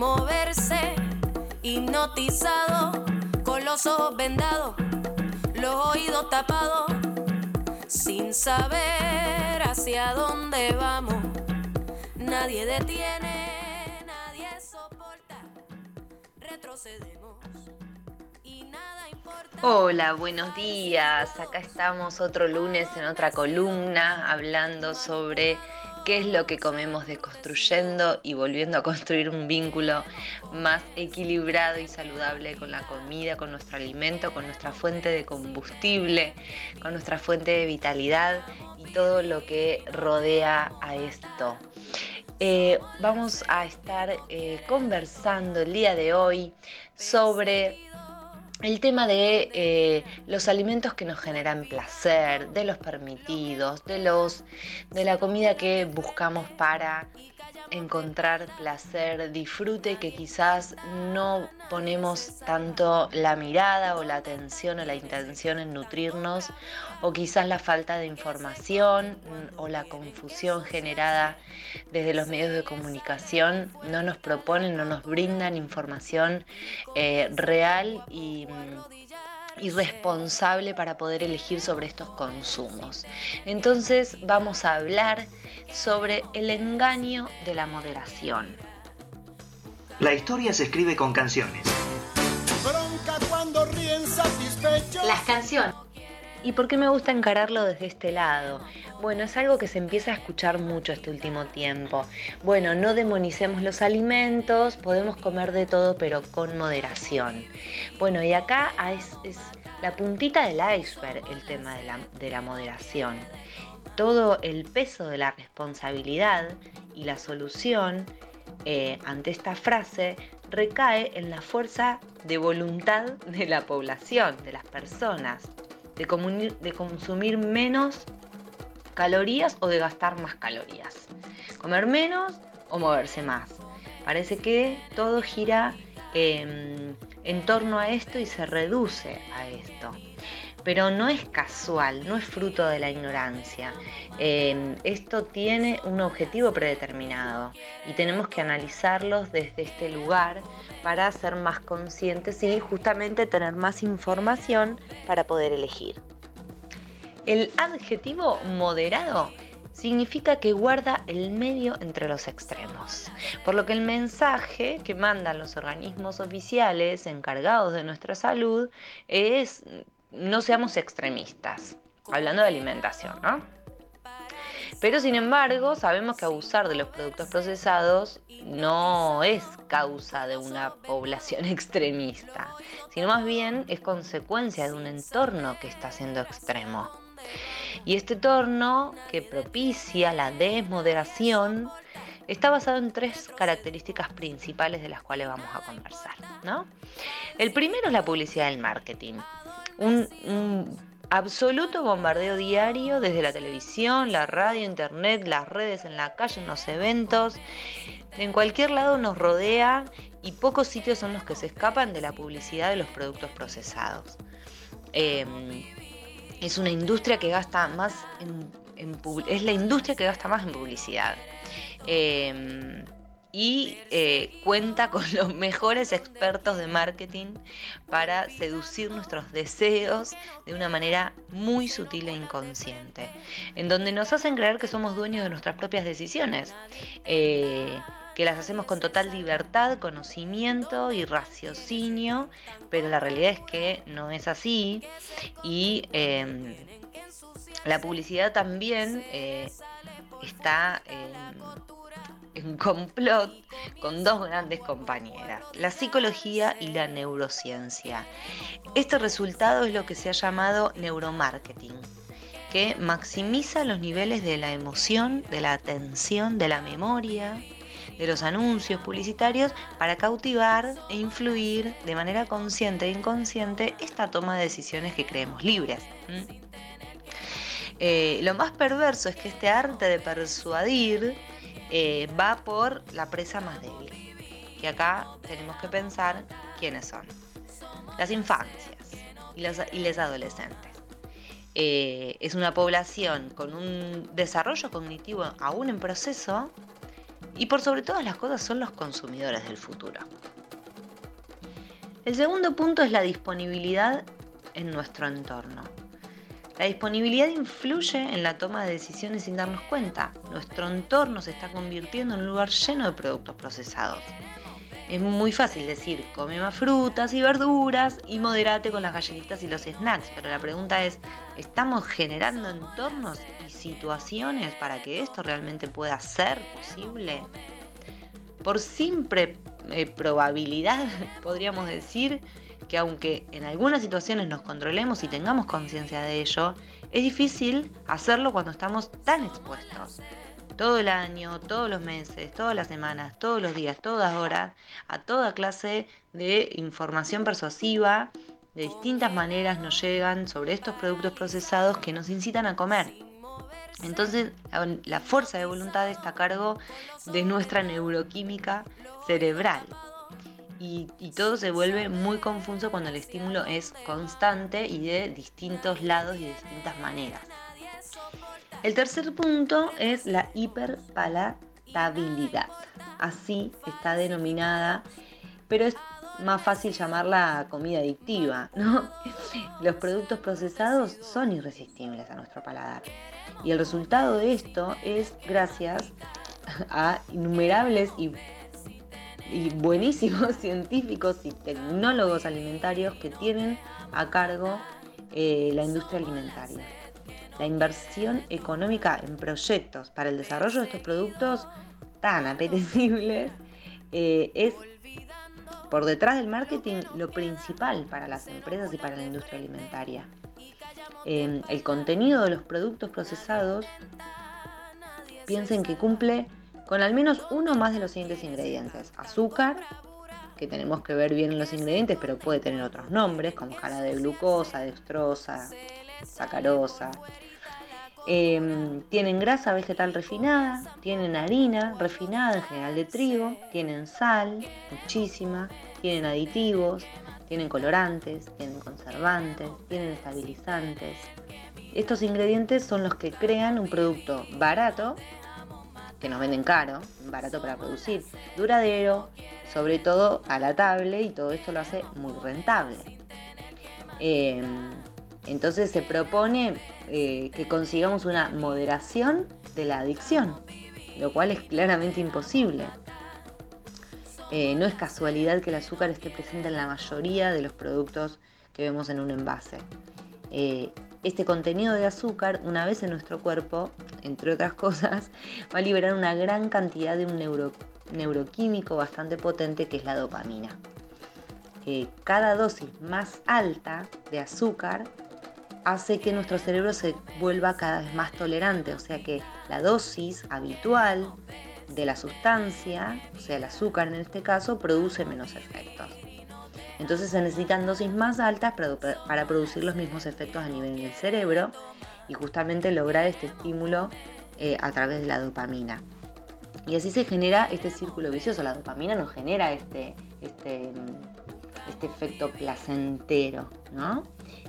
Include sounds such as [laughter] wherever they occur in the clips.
moverse, hipnotizado, con los ojos vendados, los oídos tapados, sin saber hacia dónde vamos. Nadie detiene, nadie soporta, retrocedemos. y nada importa. Hola, buenos días. Acá estamos otro lunes en otra columna hablando sobre qué es lo que comemos desconstruyendo y volviendo a construir un vínculo más equilibrado y saludable con la comida, con nuestro alimento, con nuestra fuente de combustible, con nuestra fuente de vitalidad y todo lo que rodea a esto. Eh, vamos a estar eh, conversando el día de hoy sobre el tema de eh, los alimentos que nos generan placer, de los permitidos, de los de la comida que buscamos para encontrar placer, disfrute, que quizás no ponemos tanto la mirada o la atención o la intención en nutrirnos, o quizás la falta de información o la confusión generada desde los medios de comunicación no nos proponen, no nos brindan información eh, real y y responsable para poder elegir sobre estos consumos. Entonces vamos a hablar sobre el engaño de la moderación. La historia se escribe con canciones. Las canciones. ¿Y por qué me gusta encararlo desde este lado? Bueno, es algo que se empieza a escuchar mucho este último tiempo. Bueno, no demonicemos los alimentos, podemos comer de todo, pero con moderación. Bueno, y acá es, la puntita del iceberg el tema de la, de la moderación. Todo el peso de la responsabilidad y la solución eh, ante esta frase recae en la fuerza de voluntad de la población, de las personas de, consumir menos calorías o de gastar más calorías. Comer menos o moverse más. Parece que todo gira em, en torno a esto y se reduce a esto pero no es casual, no es fruto de la ignorancia. Em, esto tiene un objetivo predeterminado y tenemos que analizarlos desde este lugar para ser más conscientes y justamente tener más información para poder elegir. El adjetivo moderado significa que guarda el medio entre los extremos, por lo que el mensaje que mandan los organismos oficiales encargados de nuestra salud es no seamos extremistas, hablando de alimentación, ¿no? Pero sin embargo, sabemos que abusar de los productos procesados no es causa de una población [laughs] extremista, sino más bien es consecuencia de un entorno que está siendo extremo. Y este entorno que propicia la desmoderación está basado en tres características principales de las cuales vamos a conversar. ¿no? El primero es la publicidad del marketing un, absoluto bombardeo diario desde la televisión, la radio, internet, las redes, en la calle, en los eventos. En cualquier lado nos rodea y pocos sitios son los que se escapan de la publicidad de los productos procesados. Em, es una industria que gasta más en, es la industria que gasta más en publicidad. Em, y eh, cuenta con los mejores expertos de marketing para seducir nuestros deseos de una manera muy sutil e inconsciente, en donde nos hacen creer que somos dueños de nuestras propias decisiones, eh, que las hacemos con total libertad, conocimiento y raciocinio, pero la realidad es que no es así. Y em, la publicidad también eh, está en complot con dos grandes compañeras, la psicología y la neurociencia. Este resultado es lo que se ha llamado neuromarketing, que maximiza los niveles de la emoción, de la atención, de la memoria, de los anuncios publicitarios para cautivar e influir de manera consciente e inconsciente esta toma de decisiones que creemos libres. Eh, lo más perverso es que este arte de persuadir eh, va por la presa más débil. Y acá tenemos que pensar quiénes son. Las infancias y los, adolescentes. Eh, es una población con un desarrollo cognitivo aún en proceso y por sobre todas las cosas son los consumidores del futuro. El segundo punto es la disponibilidad en nuestro entorno. La disponibilidad influye en la toma de decisiones sin darnos cuenta. Nuestro entorno se está convirtiendo en un lugar lleno de productos procesados. Es muy fácil decir, come más frutas y verduras y moderate con las galletitas y los snacks, pero la pregunta es, ¿estamos generando entornos y situaciones para que esto realmente pueda ser posible? Por simple eh, probabilidad, [laughs] podríamos decir, que aunque en algunas situaciones nos controlemos y tengamos conciencia de ello, es difícil hacerlo cuando estamos tan expuestos. Todo el año, todos los meses, todas las semanas, todos los días, todas horas, a toda clase de información persuasiva, de distintas maneras nos llegan sobre estos productos procesados que nos incitan a comer. Entonces, la fuerza de voluntad está a cargo de nuestra neuroquímica cerebral y, todo se vuelve muy confuso cuando el estímulo es constante y de distintos lados y de distintas maneras. El tercer punto es la hiperpalatabilidad. Así está denominada, pero es más fácil llamarla comida adictiva, ¿no? [laughs] Los productos procesados son irresistibles a nuestro paladar. Y el resultado de esto es gracias a innumerables y y buenísimos [laughs] científicos y tecnólogos alimentarios que tienen a cargo eh, la industria alimentaria. La inversión económica en proyectos para el desarrollo de estos productos tan apetecibles eh, es por detrás del marketing lo principal para las empresas y para la industria alimentaria. Eh, el contenido de los productos procesados piensen que cumple con al menos uno más de los siguientes ingredientes. Azúcar, que tenemos que ver bien los ingredientes, pero puede tener otros nombres, como jara de glucosa, dextrosa, sacarosa. Em, tienen grasa vegetal refinada, tienen harina refinada, en general de trigo, tienen sal, muchísima, tienen aditivos, tienen colorantes, tienen conservantes, tienen estabilizantes. Estos ingredientes son los que crean un producto barato que nos venden caro, barato para producir, duradero, sobre todo palatable y todo esto lo hace muy rentable. Em, entonces se propone eh, que consigamos una moderación de la adicción, lo cual es claramente imposible. Eh, no es casualidad que el azúcar esté presente en la mayoría de los productos que vemos en un envase. Eh, este contenido de azúcar, una vez en nuestro cuerpo, entre otras cosas, va a liberar una gran cantidad de un neuroquímico bastante potente que es la dopamina. Eh, cada dosis más alta de azúcar hace que nuestro cerebro se vuelva cada vez más tolerante, o sea que la dosis habitual de la sustancia, o sea el azúcar en este caso, produce menos efectos. Entonces se necesitan dosis más altas para, producir los mismos efectos a nivel del cerebro y justamente lograr este estímulo eh, a través de la dopamina. Y así se genera este círculo vicioso. La dopamina nos genera este, este, este efecto placentero, ¿no?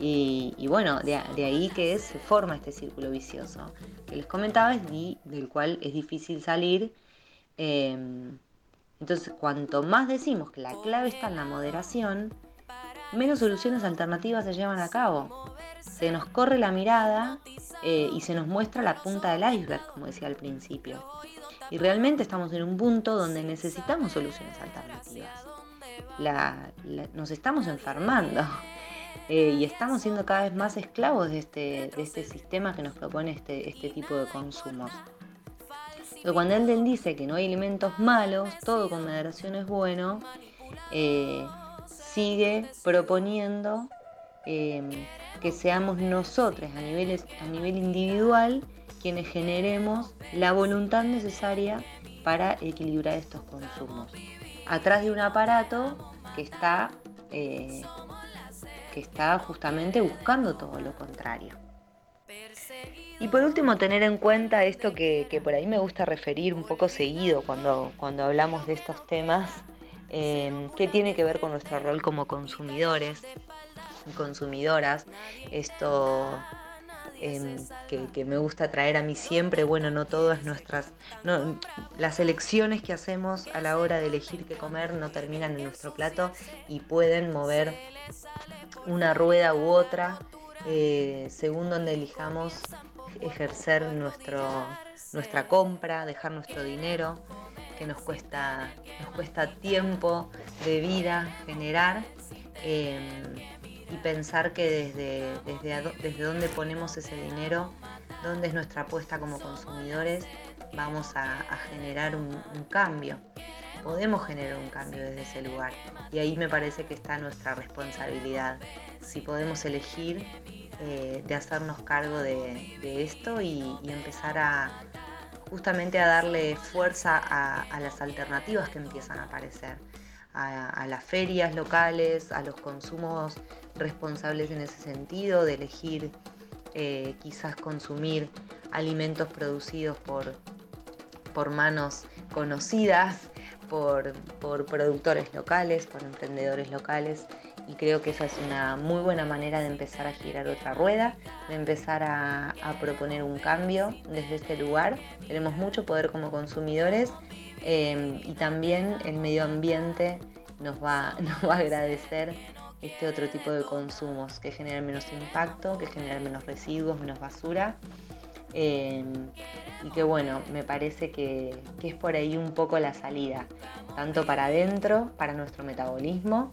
Y, bueno, de, ahí que se forma este círculo vicioso que les comentaba y del cual es difícil salir. Eh, entonces, cuanto más decimos que la clave está en la moderación, menos soluciones alternativas se llevan a cabo. Se nos corre la mirada eh, y se nos muestra la punta del iceberg, como decía al principio. Y realmente estamos en un punto donde necesitamos soluciones alternativas. nos estamos enfermando [laughs] eh, y estamos siendo cada vez más esclavos de este, de este sistema que nos propone este, este tipo de consumos. Pero cuando él dice que no hay alimentos malos, todo con moderación es bueno, eh, sigue proponiendo em, que seamos nosotros a nivel, a nivel individual quienes generemos la voluntad necesaria para equilibrar estos consumos. Atrás de un aparato que está, eh, que está justamente buscando todo lo contrario. Y por último, tener en cuenta esto que, por ahí me gusta referir un poco seguido cuando, cuando hablamos de estos temas, eh, que tiene que ver con nuestro rol como consumidores y consumidoras. Esto em, que, me gusta traer a mí siempre, bueno, no todas nuestras, las elecciones que hacemos a la hora de elegir qué comer no terminan en nuestro plato y pueden mover una rueda u otra eh, según donde elijamos ejercer nuestro, nuestra compra, dejar nuestro dinero, que nos cuesta, nos cuesta tiempo de vida generar. Em, y pensar que desde, desde, desde dónde ponemos ese dinero, dónde es nuestra apuesta como consumidores, vamos a, generar un, cambio. Podemos generar un cambio desde ese lugar. Y ahí me parece que está nuestra responsabilidad. Si podemos elegir eh, de hacernos cargo de, esto y, empezar a justamente a darle fuerza a las alternativas que empiezan a aparecer a, las ferias locales, a los consumos responsables en ese sentido, de elegir eh, quizás consumir alimentos producidos por, por manos conocidas, por, productores locales, por emprendedores locales. Y creo que esa es una muy buena manera de empezar a girar otra rueda, de empezar a, proponer un cambio desde este lugar. Tenemos mucho poder como consumidores Em, y también el medio ambiente nos va, [laughs] a agradecer este otro tipo de consumos que generan menos impacto, que generan menos residuos, menos basura. Em, y que bueno, me parece que, que, es por ahí un poco la salida, tanto para adentro, para nuestro metabolismo,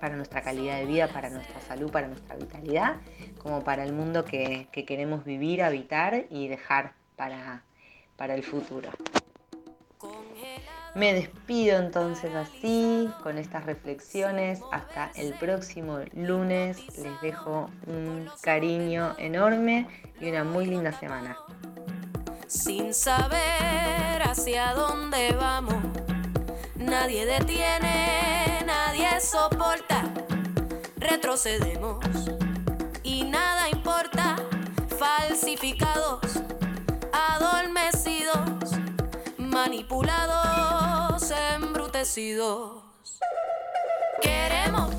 para nuestra calidad de vida, para nuestra salud, para nuestra vitalidad, como para el mundo que, que queremos vivir, habitar y dejar para, para el futuro. Me despido entonces así, con estas reflexiones. Hasta el próximo lunes. Les dejo un cariño enorme y una muy linda semana. Sin saber hacia dónde vamos, nadie detiene, nadie soporta. Retrocedemos y nada importa. Falsificados, adormecidos, manipulados Queremos